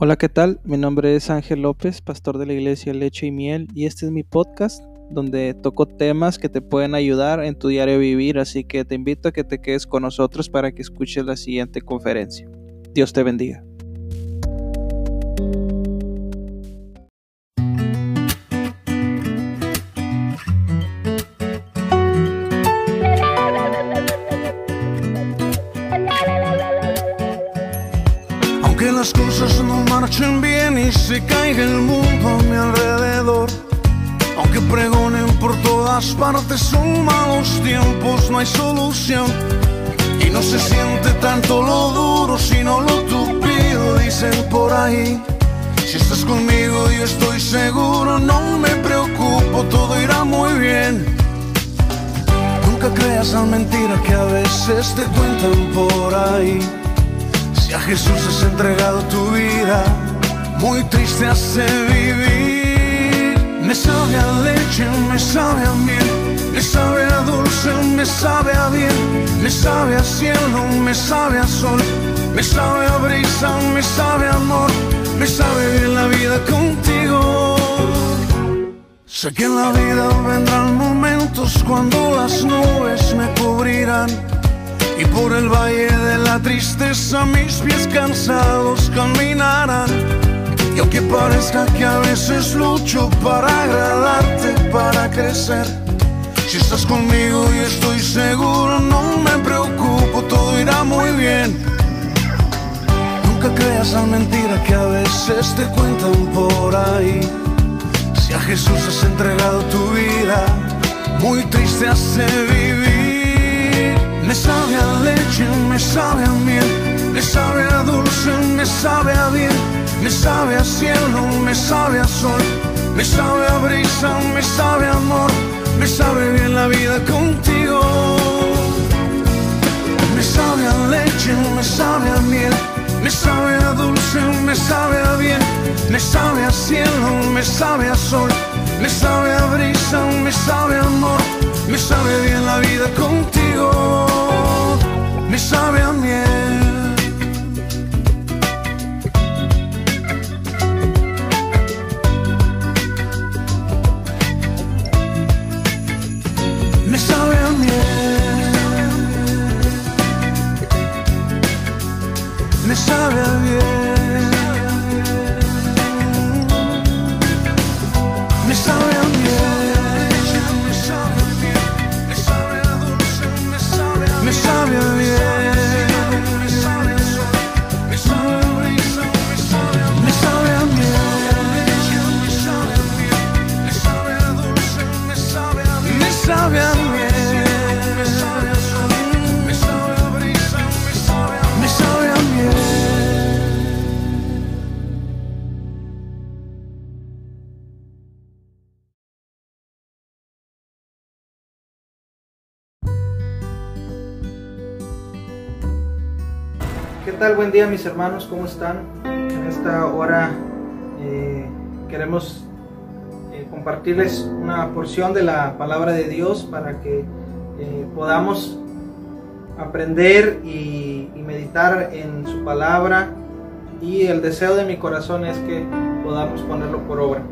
Hola, ¿qué tal? Mi nombre es Ángel López, pastor de la iglesia Leche y Miel, y este es mi podcast donde toco temas que te pueden ayudar en tu diario vivir, así que te invito a que te quedes con nosotros para que escuches la siguiente conferencia. Dios te bendiga. Todas partes son malos tiempos, no hay solución. Y no se siente tanto lo duro, sino lo tupido, dicen por ahí. Si estás conmigo yo estoy seguro, no me preocupo, todo irá muy bien. Nunca creas la mentira que a veces te cuentan por ahí. Si a Jesús has entregado tu vida, muy triste hace vivir. Me sabe a leche, me sabe a miel, me sabe a dulce, me sabe a bien, me sabe a cielo, me sabe a sol, me sabe a brisa, me sabe a amor, me sabe bien la vida contigo. Sé que en la vida vendrán momentos cuando las nubes me cubrirán. Y por el valle de la tristeza mis pies cansados caminarán. Y aunque parezca que a veces lucho para agradarte, para crecer. Si estás conmigo y estoy seguro, no me preocupo, todo irá muy bien. Nunca creas la mentira que a veces te cuentan por ahí. Si a Jesús has entregado tu vida, muy triste hace vivir. Me sabe a leche, me sabe a miel, me sabe a dulce, me sabe a bien, me sabe a cielo, me sabe a sol, me sabe a brisa, me sabe a amor, me sabe bien la vida contigo. Me sabe a leche, me sabe a miel, me sabe a dulce, me sabe a bien, me sabe a cielo, me sabe a sol, me sabe a brisa, me sabe a amor, me sabe bien la vida contigo, me sabe a miel. Buen día mis hermanos, ¿cómo están? En esta hora eh, queremos eh, compartirles una porción de la palabra de Dios para que eh, podamos aprender y, y meditar en su palabra y el deseo de mi corazón es que podamos ponerlo por obra.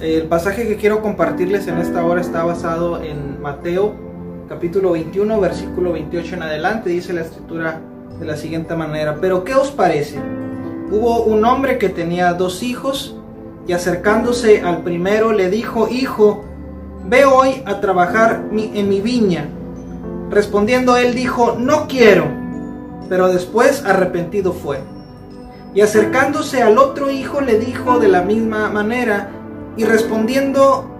El pasaje que quiero compartirles en esta hora está basado en Mateo capítulo 21 versículo 28 en adelante, dice la escritura de la siguiente manera, pero ¿qué os parece? Hubo un hombre que tenía dos hijos y acercándose al primero le dijo, hijo, ve hoy a trabajar en mi viña. Respondiendo él dijo, no quiero, pero después arrepentido fue. Y acercándose al otro hijo le dijo de la misma manera, y respondiendo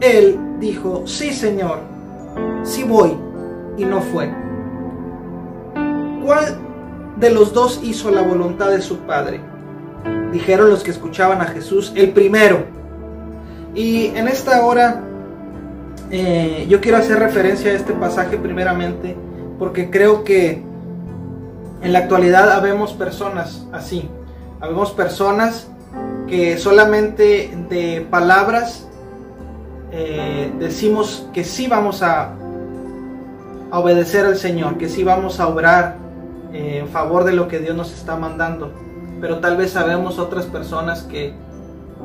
él dijo, sí señor, sí voy, y no fue. ¿Cuál de los dos hizo la voluntad de su padre? Dijeron los que escuchaban a Jesús, el primero. Y en esta hora eh, yo quiero hacer referencia a este pasaje primeramente porque creo que en la actualidad habemos personas así. Habemos personas que solamente de palabras eh, decimos que sí vamos a, a obedecer al Señor, que sí vamos a obrar eh, en favor de lo que Dios nos está mandando. pero tal vez sabemos otras personas que,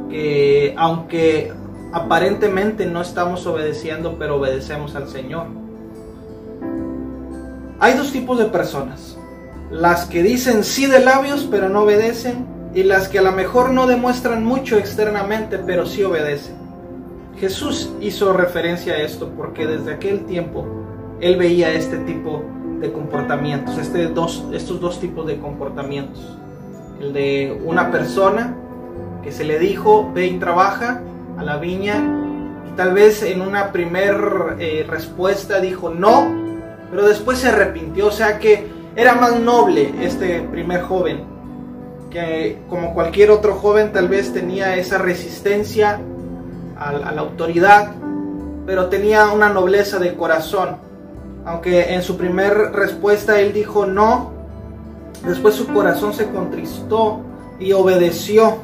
que aunque aparentemente no estamos obedeciendo, pero obedecemos al Señor. Hay dos tipos de personas. Las que dicen sí de labios, pero no obedecen. Y las que a lo mejor no demuestran mucho externamente, pero sí obedecen. Jesús hizo referencia a esto porque desde aquel tiempo él veía este tipo de comportamientos, este dos, estos dos tipos de comportamientos. El de una persona que se le dijo, ve y trabaja a la viña, y tal vez en una primer eh, respuesta dijo no, pero después se arrepintió, o sea que era más noble este primer joven, que como cualquier otro joven tal vez tenía esa resistencia a la autoridad, pero tenía una nobleza de corazón aunque en su primer respuesta él dijo no, después su corazón se contristó y obedeció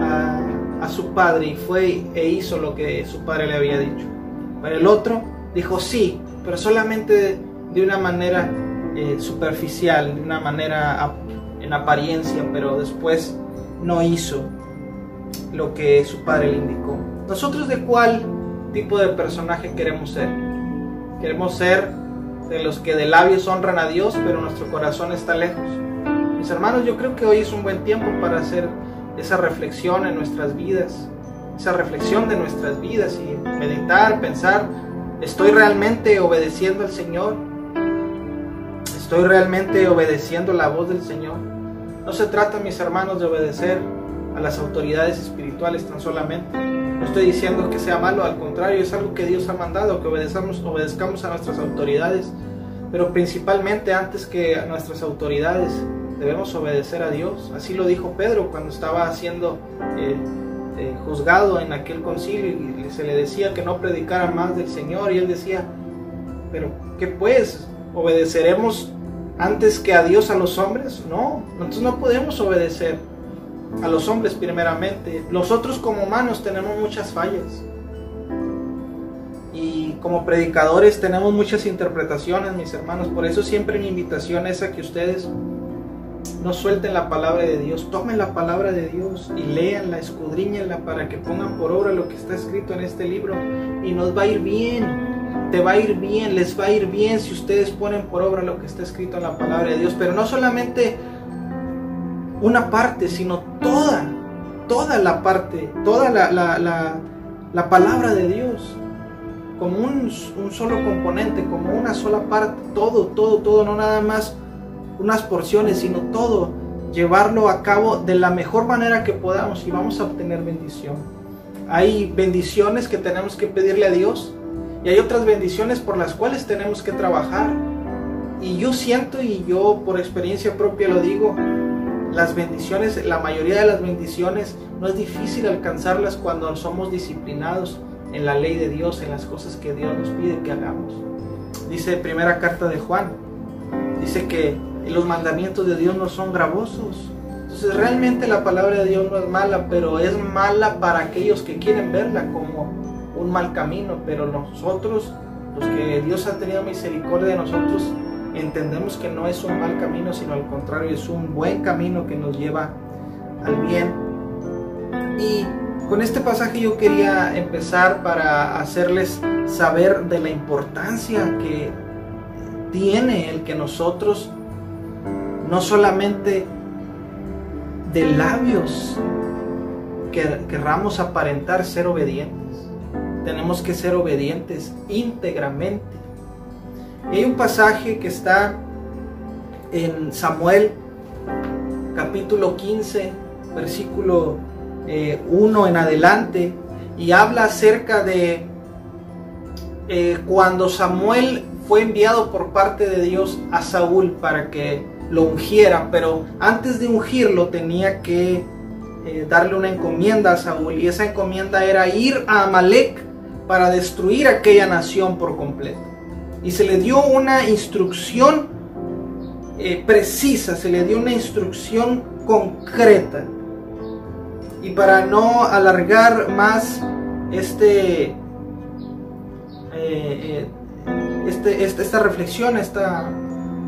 a, su padre y fue e hizo lo que su padre le había dicho. Pero el otro dijo sí, pero solamente de una manera eh, superficial, de una manera en apariencia, pero después no hizo lo que su padre le indicó. ¿Nosotros de cuál tipo de personaje queremos ser? Queremos ser de los que de labios honran a Dios, pero nuestro corazón está lejos. Mis hermanos, yo creo que hoy es un buen tiempo para hacer esa reflexión en nuestras vidas, esa reflexión de nuestras vidas y meditar, pensar, ¿estoy realmente obedeciendo al Señor? ¿Estoy realmente obedeciendo la voz del Señor? No se trata, mis hermanos, de obedecer a las autoridades espirituales tan solamente no estoy diciendo que sea malo, al contrario, es algo que Dios ha mandado, que obedezcamos, obedezcamos a nuestras autoridades. Pero principalmente antes que a nuestras autoridades debemos obedecer a Dios. Así lo dijo Pedro cuando estaba siendo eh, eh, juzgado en aquel concilio y se le decía que no predicara más del Señor y él decía, pero ¿qué pues? ¿Obedeceremos antes que a Dios a los hombres? No, nosotros no podemos obedecer a los hombres primeramente. Nosotros como humanos tenemos muchas fallas. Y como predicadores tenemos muchas interpretaciones, mis hermanos. Por eso siempre mi invitación es a que ustedes no suelten la palabra de Dios, tomen la palabra de Dios y leanla, escudriñenla para que pongan por obra lo que está escrito en este libro y nos va a ir bien. Te va a ir bien, les va a ir bien si ustedes ponen por obra lo que está escrito en la palabra de Dios. Pero no solamente una parte, sino toda, toda la parte, toda la, la, palabra de Dios, como un, un, solo componente, como una sola parte, todo, todo, todo, no nada más unas porciones, sino todo, llevarlo a cabo de la mejor manera que podamos y vamos a obtener bendición. Hay bendiciones que tenemos que pedirle a Dios y hay otras bendiciones por las cuales tenemos que trabajar. Y yo siento y yo por experiencia propia lo digo, las bendiciones, la mayoría de las bendiciones, no es difícil alcanzarlas cuando somos disciplinados en la ley de Dios, en las cosas que Dios nos pide que hagamos. Dice primera carta de Juan, dice que los mandamientos de Dios no son gravosos. Entonces realmente la palabra de Dios no es mala, pero es mala para aquellos que quieren verla como un mal camino. Pero nosotros, los que Dios ha tenido misericordia de nosotros, entendemos que no es un mal camino, sino al contrario, es un buen camino que nos lleva al bien. Y con este pasaje yo quería empezar para hacerles saber de la importancia que tiene el que nosotros no solamente de labios querramos aparentar ser obedientes, tenemos que ser obedientes íntegramente hay un pasaje que está en Samuel capítulo 15, versículo 1 eh, en adelante, y habla acerca de eh, cuando Samuel fue enviado por parte de Dios a Saúl para que lo ungiera, pero antes de ungirlo tenía que eh, darle una encomienda a Saúl, y esa encomienda era ir a Amalek para destruir aquella nación por completo y se le dio una instrucción eh, precisa, se le dio una instrucción concreta. Y para no alargar más este, eh, eh, este, este esta reflexión, esta,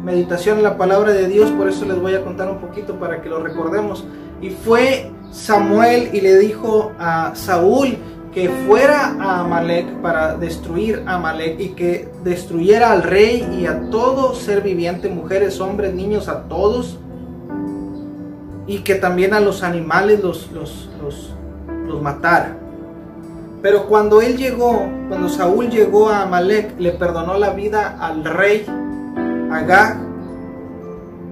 meditación en la palabra de Dios, por eso les voy a contar un poquito para que lo recordemos. Y fue Samuel y le dijo a Saúl que fuera a Amalek para destruir a Amalek y que destruyera al rey y a todo ser viviente, mujeres, hombres, niños, a todos. Y que también a los animales los, los, los, los matara. Pero cuando él llegó, cuando Saúl llegó a Amalek, le perdonó la vida al rey Agag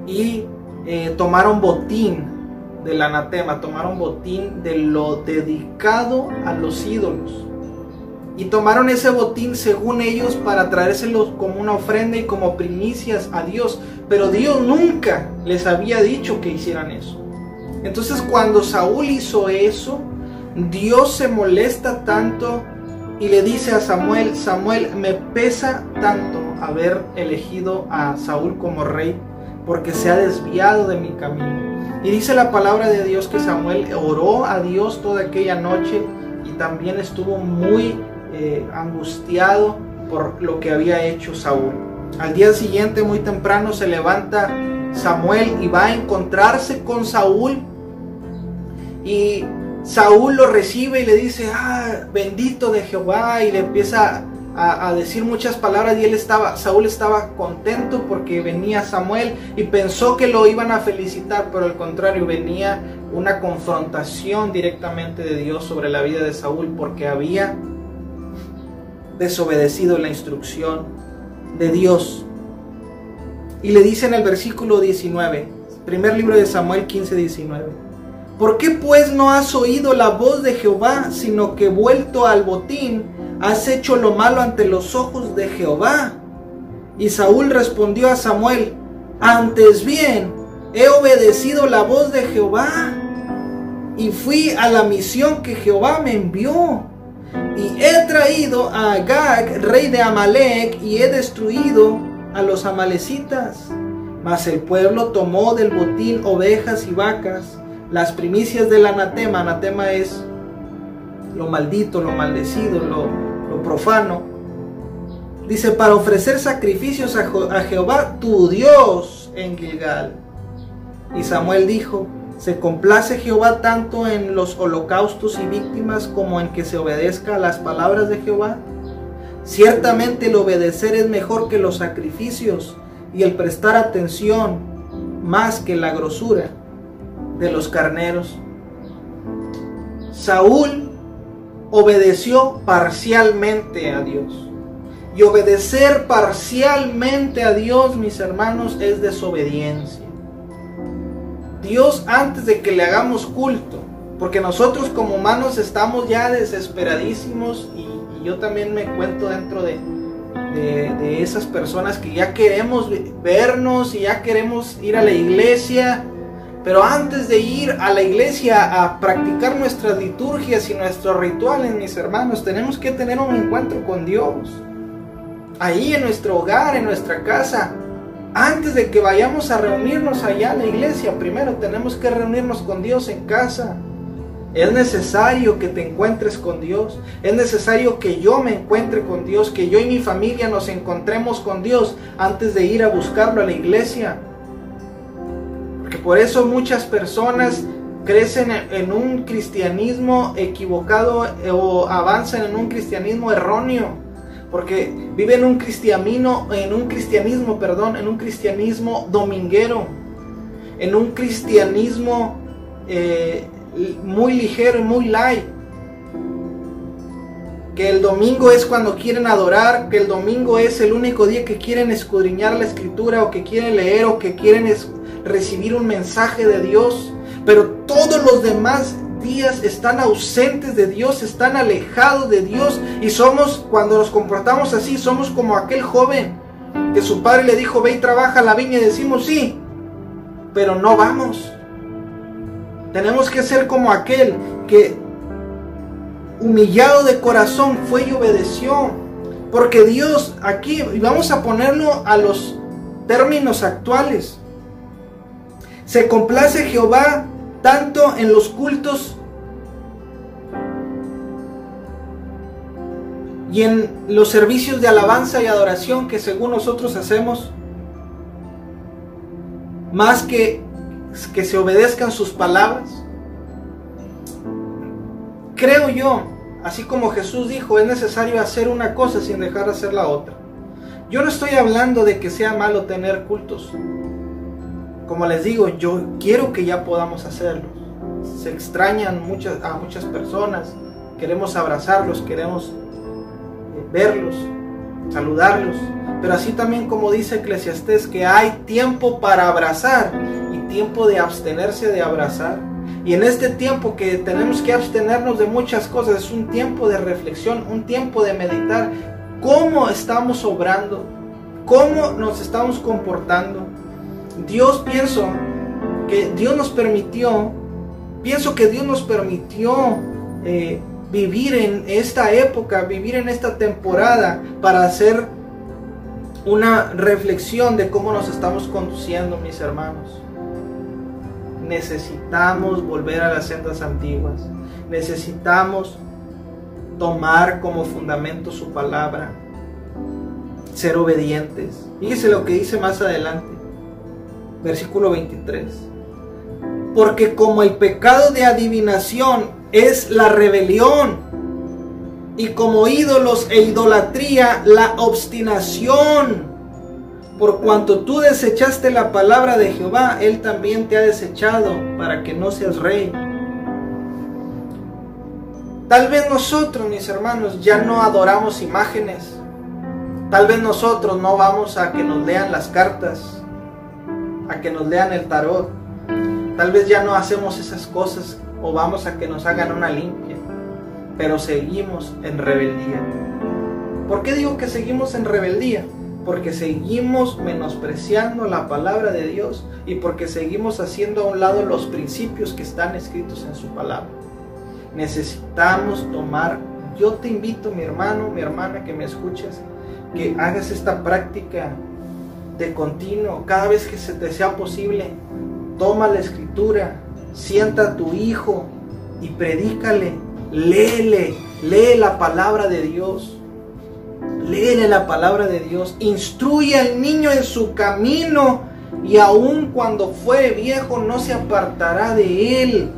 y eh, tomaron botín del anatema, tomaron botín de lo dedicado a los ídolos. Y tomaron ese botín según ellos para traérselo como una ofrenda y como primicias a Dios. Pero Dios nunca les había dicho que hicieran eso. Entonces cuando Saúl hizo eso, Dios se molesta tanto y le dice a Samuel, Samuel, me pesa tanto haber elegido a Saúl como rey porque se ha desviado de mi camino. Y dice la palabra de Dios que Samuel oró a Dios toda aquella noche y también estuvo muy eh, angustiado por lo que había hecho Saúl. Al día siguiente, muy temprano, se levanta Samuel y va a encontrarse con Saúl. Y Saúl lo recibe y le dice, ah, bendito de Jehová, y le empieza a, decir muchas palabras y él estaba, Saúl estaba contento porque venía Samuel y pensó que lo iban a felicitar, pero al contrario venía una confrontación directamente de Dios sobre la vida de Saúl porque había desobedecido la instrucción de Dios. Y le dice en el versículo 19, primer libro de Samuel 15, 19. ¿Por qué pues no has oído la voz de Jehová, sino que vuelto al botín, has hecho lo malo ante los ojos de Jehová? Y Saúl respondió a Samuel, antes bien, he obedecido la voz de Jehová y fui a la misión que Jehová me envió. Y he traído a Agag, rey de Amalek, y he destruido a los amalecitas. Mas el pueblo tomó del botín ovejas y vacas, las primicias del anatema, anatema es lo maldito, lo maldecido, lo, profano. Dice, para ofrecer sacrificios a, a Jehová tu Dios en Gilgal. Y Samuel dijo, ¿se complace Jehová tanto en los holocaustos y víctimas como en que se obedezca a las palabras de Jehová? Ciertamente el obedecer es mejor que los sacrificios y el prestar atención más que la grosura de los carneros. Saúl obedeció parcialmente a Dios. Y obedecer parcialmente a Dios, mis hermanos, es desobediencia. Dios antes de que le hagamos culto, porque nosotros como humanos estamos ya desesperadísimos y, yo también me cuento dentro de, de esas personas que ya queremos vernos y ya queremos ir a la iglesia pero antes de ir a la iglesia a practicar nuestras liturgias y nuestros rituales, mis hermanos, tenemos que tener un encuentro con Dios. Ahí en nuestro hogar, en nuestra casa. Antes de que vayamos a reunirnos allá en la iglesia, primero tenemos que reunirnos con Dios en casa. Es necesario que te encuentres con Dios. Es necesario que yo me encuentre con Dios, que yo y mi familia nos encontremos con Dios antes de ir a buscarlo a la iglesia. Por eso muchas personas crecen en un cristianismo equivocado eh, o avanzan en un cristianismo erróneo. Porque viven un en un cristianismo, perdón, en un cristianismo dominguero, en un cristianismo eh, muy ligero y muy light. Que el domingo es cuando quieren adorar, que el domingo es el único día que quieren escudriñar la escritura o que quieren leer o que quieren recibir un mensaje de Dios, pero todos los demás días están ausentes de Dios, están alejados de Dios y somos, cuando nos comportamos así, somos como aquel joven que su padre le dijo, ve y trabaja la viña y decimos sí, pero no vamos. Tenemos que ser como aquel que humillado de corazón fue y obedeció. Porque Dios aquí, y vamos a ponerlo a los términos actuales, se complace Jehová tanto en los cultos y en los servicios de alabanza y adoración que según nosotros hacemos. más que que se obedezcan sus palabras. Creo yo, así como Jesús dijo, es necesario hacer una cosa sin dejar de hacer la otra. Yo no estoy hablando de que sea malo tener cultos. Como les digo, yo quiero que ya podamos hacerlo. Se extrañan muchas, a muchas personas. Queremos abrazarlos, queremos eh, verlos, saludarlos. Pero así también como dice Eclesiastés que hay tiempo para abrazar y tiempo de abstenerse de abrazar. Y en este tiempo que tenemos que abstenernos de muchas cosas, es un tiempo de reflexión, un tiempo de meditar cómo estamos obrando, cómo nos estamos comportando. Dios pienso que Dios nos permitió, pienso que Dios nos permitió eh, vivir en esta época, vivir en esta temporada para hacer una reflexión de cómo nos estamos conduciendo, mis hermanos. Necesitamos volver a las sendas antiguas. Necesitamos tomar como fundamento su palabra, ser obedientes. Fíjese lo que dice más adelante, versículo 23. Porque como el pecado de adivinación es la rebelión, y como ídolos e idolatría la obstinación, por cuanto tú desechaste la palabra de Jehová, Él también te ha desechado para que no seas rey. Tal vez nosotros, mis hermanos, ya no adoramos imágenes. Tal vez nosotros no vamos a que nos lean las cartas, a que nos lean el tarot. Tal vez ya no hacemos esas cosas o vamos a que nos hagan una limpia. Pero seguimos en rebeldía. ¿Por qué digo que seguimos en rebeldía? Porque seguimos menospreciando la palabra de Dios y porque seguimos haciendo a un lado los principios que están escritos en su palabra necesitamos tomar, yo te invito mi hermano, mi hermana que me escuches, que hagas esta práctica de continuo, cada vez que se te sea posible, toma la escritura, sienta a tu hijo y predícale, léele, lee la palabra de Dios. Léele la palabra de Dios, instruye al niño en su camino y aun cuando fue viejo no se apartará de él.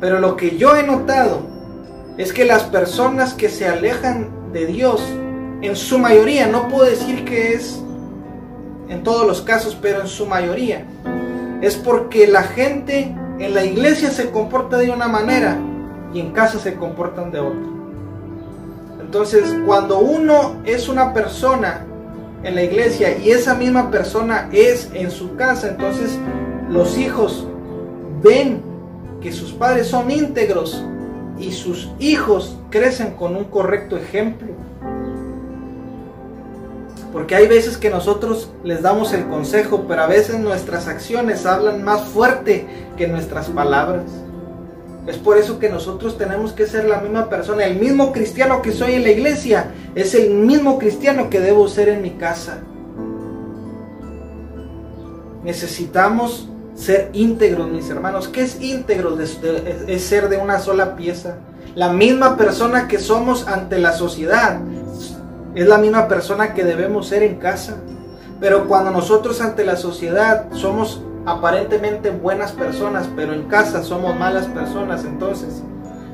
Pero lo que yo he notado es que las personas que se alejan de Dios, en su mayoría, no puedo decir que es en todos los casos, pero en su mayoría, es porque la gente en la iglesia se comporta de una manera y en casa se comportan de otra. Entonces, cuando uno es una persona en la iglesia y esa misma persona es en su casa, entonces los hijos ven que sus padres son íntegros y sus hijos crecen con un correcto ejemplo. Porque hay veces que nosotros les damos el consejo, pero a veces nuestras acciones hablan más fuerte que nuestras palabras. Es por eso que nosotros tenemos que ser la misma persona. El mismo cristiano que soy en la iglesia es el mismo cristiano que debo ser en mi casa. Necesitamos ser íntegros, mis hermanos. ¿Qué es íntegro? Es ser de una sola pieza. La misma persona que somos ante la sociedad es la misma persona que debemos ser en casa. Pero cuando nosotros ante la sociedad somos aparentemente buenas personas, pero en casa somos malas personas, entonces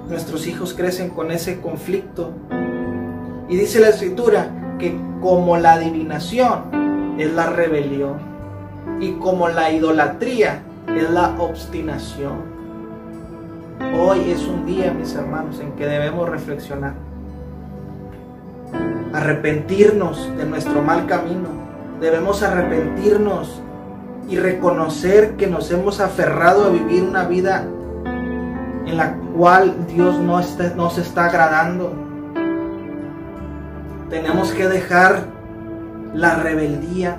nuestros hijos crecen con ese conflicto. Y dice la escritura que como la adivinación es la rebelión y como la idolatría es la obstinación. Hoy es un día, mis hermanos, en que debemos reflexionar, arrepentirnos de nuestro mal camino. Debemos arrepentirnos y reconocer que nos hemos aferrado a vivir una vida en la cual Dios no está, nos está agradando. Tenemos que dejar la rebeldía,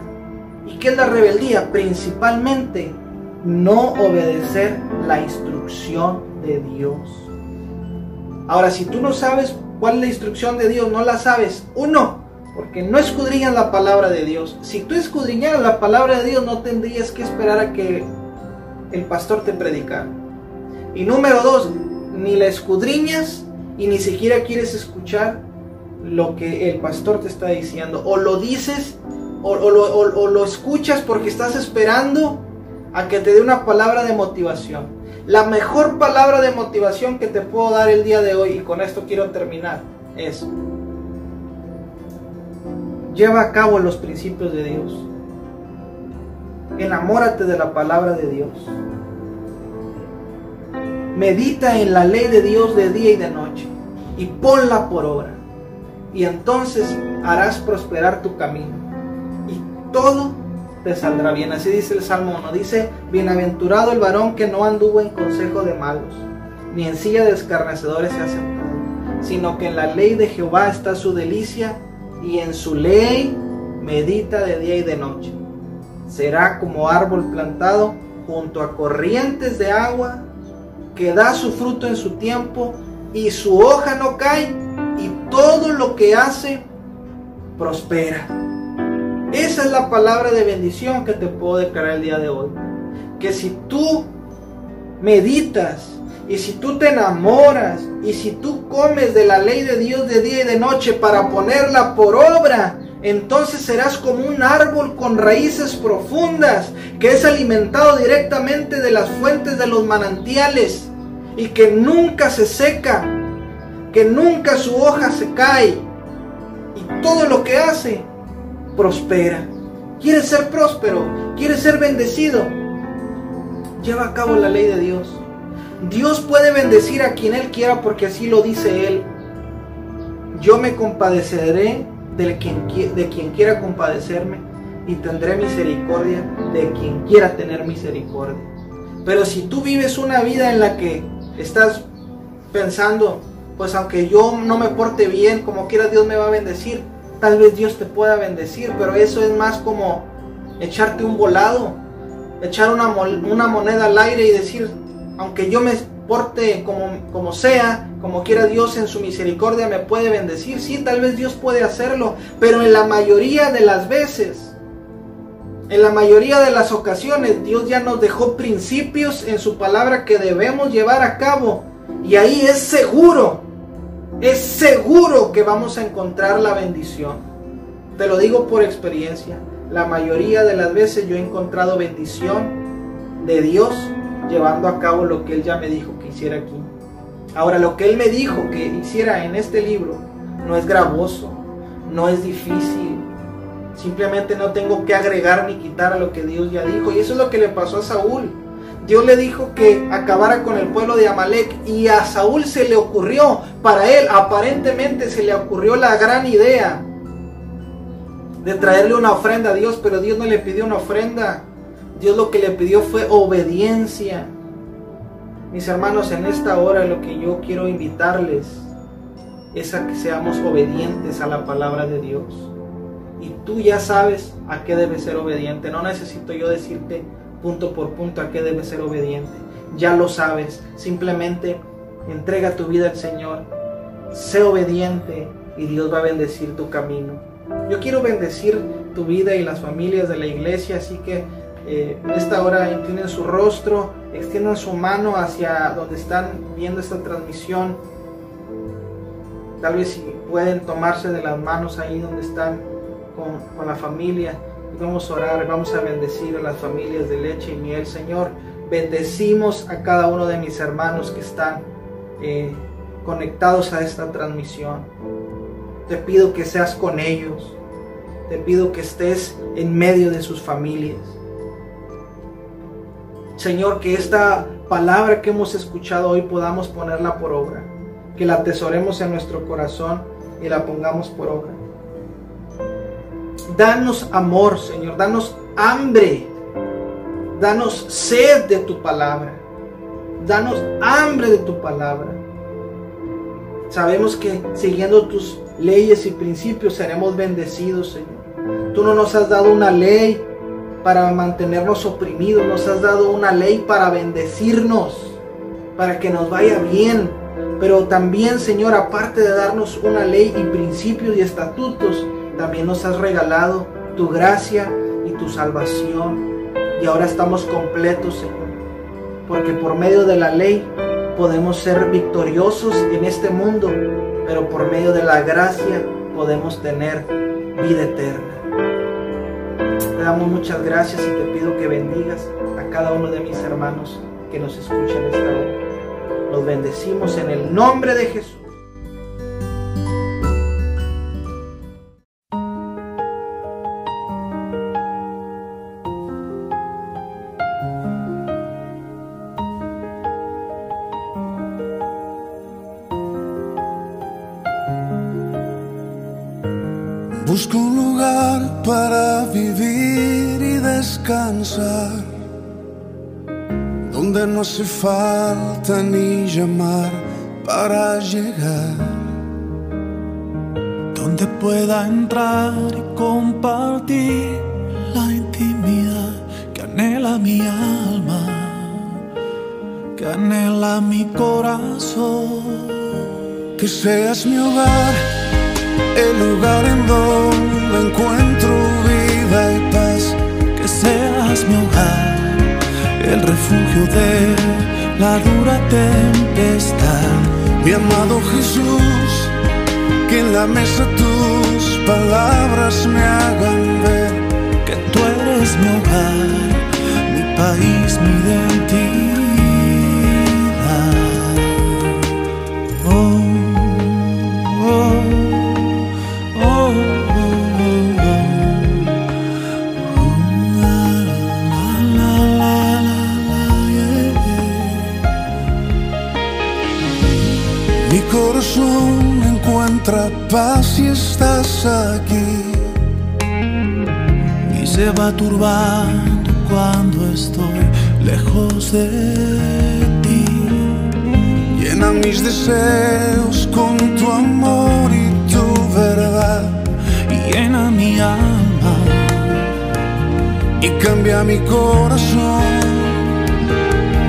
¿Y qué es la rebeldía? Principalmente no obedecer la instrucción de Dios. Ahora, si tú no sabes cuál es la instrucción de Dios, no la sabes. Uno, porque no escudriñas la palabra de Dios. Si tú escudriñaras la palabra de Dios, no tendrías que esperar a que el pastor te predicara. Y número dos, ni la escudriñas y ni siquiera quieres escuchar lo que el pastor te está diciendo. O lo dices o, o lo escuchas porque estás esperando a que te dé una palabra de motivación. La mejor palabra de motivación que te puedo dar el día de hoy, y con esto quiero terminar, es, lleva a cabo los principios de Dios. Enamórate de la palabra de Dios. Medita en la ley de Dios de día y de noche y ponla por obra. Y entonces harás prosperar tu camino. Y todo te saldrá bien. Así dice el Salmo 1. Dice, bienaventurado el varón que no anduvo en consejo de malos, ni en silla de escarnecedores se ha sentado, sino que en la ley de Jehová está su delicia y en su ley medita de día y de noche. Será como árbol plantado junto a corrientes de agua, que da su fruto en su tiempo y su hoja no cae y todo lo que hace prospera. Esa es la palabra de bendición que te puedo declarar el día de hoy. Que si tú meditas y si tú te enamoras y si tú comes de la ley de Dios de día y de noche para ponerla por obra, entonces serás como un árbol con raíces profundas que es alimentado directamente de las fuentes de los manantiales y que nunca se seca, que nunca su hoja se cae y todo lo que hace prospera. ¿Quieres ser próspero? ¿Quieres ser bendecido? Lleva a cabo la ley de Dios. Dios puede bendecir a quien Él quiera porque así lo dice Él. Yo me compadeceré de quien, de quien quiera compadecerme y tendré misericordia de quien quiera tener misericordia. Pero si tú vives una vida en la que estás pensando, pues aunque yo no me porte bien, como quiera Dios me va a bendecir, tal vez Dios te pueda bendecir, pero eso es más como echarte un volado, echar una, moneda al aire y decir, aunque yo me porte como, como sea, como quiera Dios en su misericordia me puede bendecir. Sí, tal vez Dios puede hacerlo, pero en la mayoría de las veces, en la mayoría de las ocasiones, Dios ya nos dejó principios en su palabra que debemos llevar a cabo. Y ahí es seguro, es seguro que vamos a encontrar la bendición. Te lo digo por experiencia. La mayoría de las veces yo he encontrado bendición de Dios llevando a cabo lo que Él ya me dijo que hiciera aquí. Ahora, lo que Él me dijo que hiciera en este libro no es gravoso, no es difícil. Simplemente no tengo que agregar ni quitar a lo que Dios ya dijo. Y eso es lo que le pasó a Saúl. Dios le dijo que acabara con el pueblo de Amalek y a Saúl se le ocurrió, para él aparentemente se le ocurrió la gran idea de traerle una ofrenda a Dios, pero Dios no le pidió una ofrenda. Dios lo que le pidió fue obediencia. Mis hermanos, en esta hora lo que yo quiero invitarles es a que seamos obedientes a la palabra de Dios. Y tú ya sabes a qué debes ser obediente. No necesito yo decirte punto por punto a qué debes ser obediente. Ya lo sabes. Simplemente entrega tu vida al Señor. Sé obediente y Dios va a bendecir tu camino. Yo quiero bendecir tu vida y las familias de la iglesia, así que eh, en esta hora inclinen su rostro, extiendan su mano hacia donde están viendo esta transmisión. Tal vez si pueden tomarse de las manos ahí donde están con, con la familia. Vamos a orar, vamos a bendecir a las familias de leche y miel. Señor, bendecimos a cada uno de mis hermanos que están eh, conectados a esta transmisión. Te pido que seas con ellos. Te pido que estés en medio de sus familias. Señor, que esta palabra que hemos escuchado hoy podamos ponerla por obra, que la atesoremos en nuestro corazón y la pongamos por obra. Danos amor, Señor, danos hambre, danos sed de tu palabra, danos hambre de tu palabra. Sabemos que siguiendo tus leyes y principios seremos bendecidos, Señor. Tú no nos has dado una ley para mantenernos oprimidos, nos has dado una ley para bendecirnos, para que nos vaya bien. Pero también, Señor, aparte de darnos una ley y principios y estatutos, también nos has regalado tu gracia y tu salvación. Y ahora estamos completos, Señor. Porque por medio de la ley podemos ser victoriosos en este mundo, pero por medio de la gracia podemos tener vida eterna. Te damos muchas gracias y te pido que bendigas a cada uno de mis hermanos que nos escuchan esta hora. Los bendecimos en el nombre de Jesús. Para vivir y descansar, donde no hace falta ni llamar para llegar, donde pueda entrar y compartir la intimidad que anhela mi alma, que anhela mi corazón. que seas mi hogar el lugar en donde encuentro vida y paz. Que seas mi hogar, el refugio de la dura tempestad. Mi amado Jesús, que en la mesa tus palabras me hagan ver Que tú eres mi hogar, mi país, mi identidad. Turbando cuando estoy lejos de ti. Llena mis deseos con tu amor y tu verdad. Llena mi alma Y cambia mi corazón.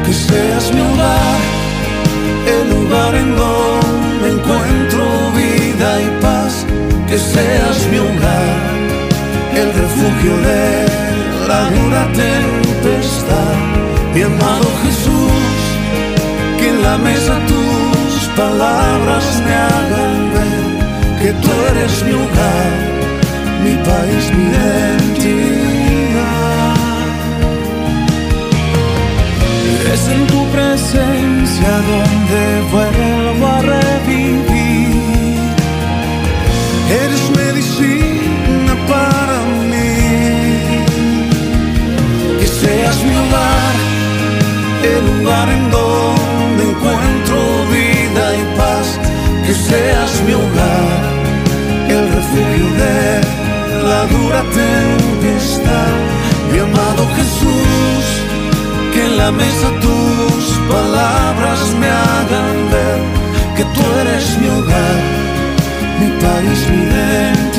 Que seas mi hogar, el lugar en donde encuentro vida y paz. Que seas mi hogar, el refugio de la dura tempestad. Mi amado Jesús, que en la mesa tus palabras me hagan ver que tú eres mi hogar, mi país, mi identidad. Es en tu presencia donde vuelvo en donde encuentro vida y paz. Que seas mi hogar, el refugio de la dura tempestad. Mi amado Jesús, que en la mesa tus palabras me hagan ver que tú eres mi hogar mi país, mi identidad,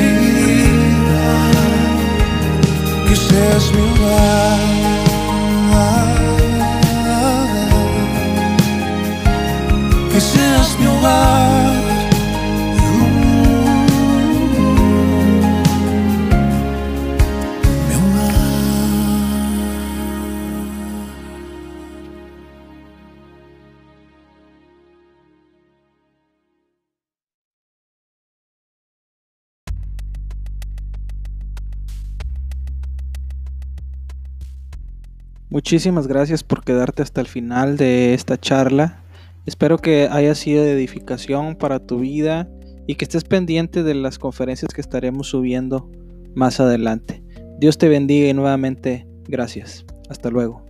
Muchísimas gracias por quedarte hasta el final de esta charla. Espero que haya sido de edificación para tu vida y que estés pendiente de las conferencias que estaremos subiendo más adelante. Dios te bendiga y nuevamente gracias. Hasta luego.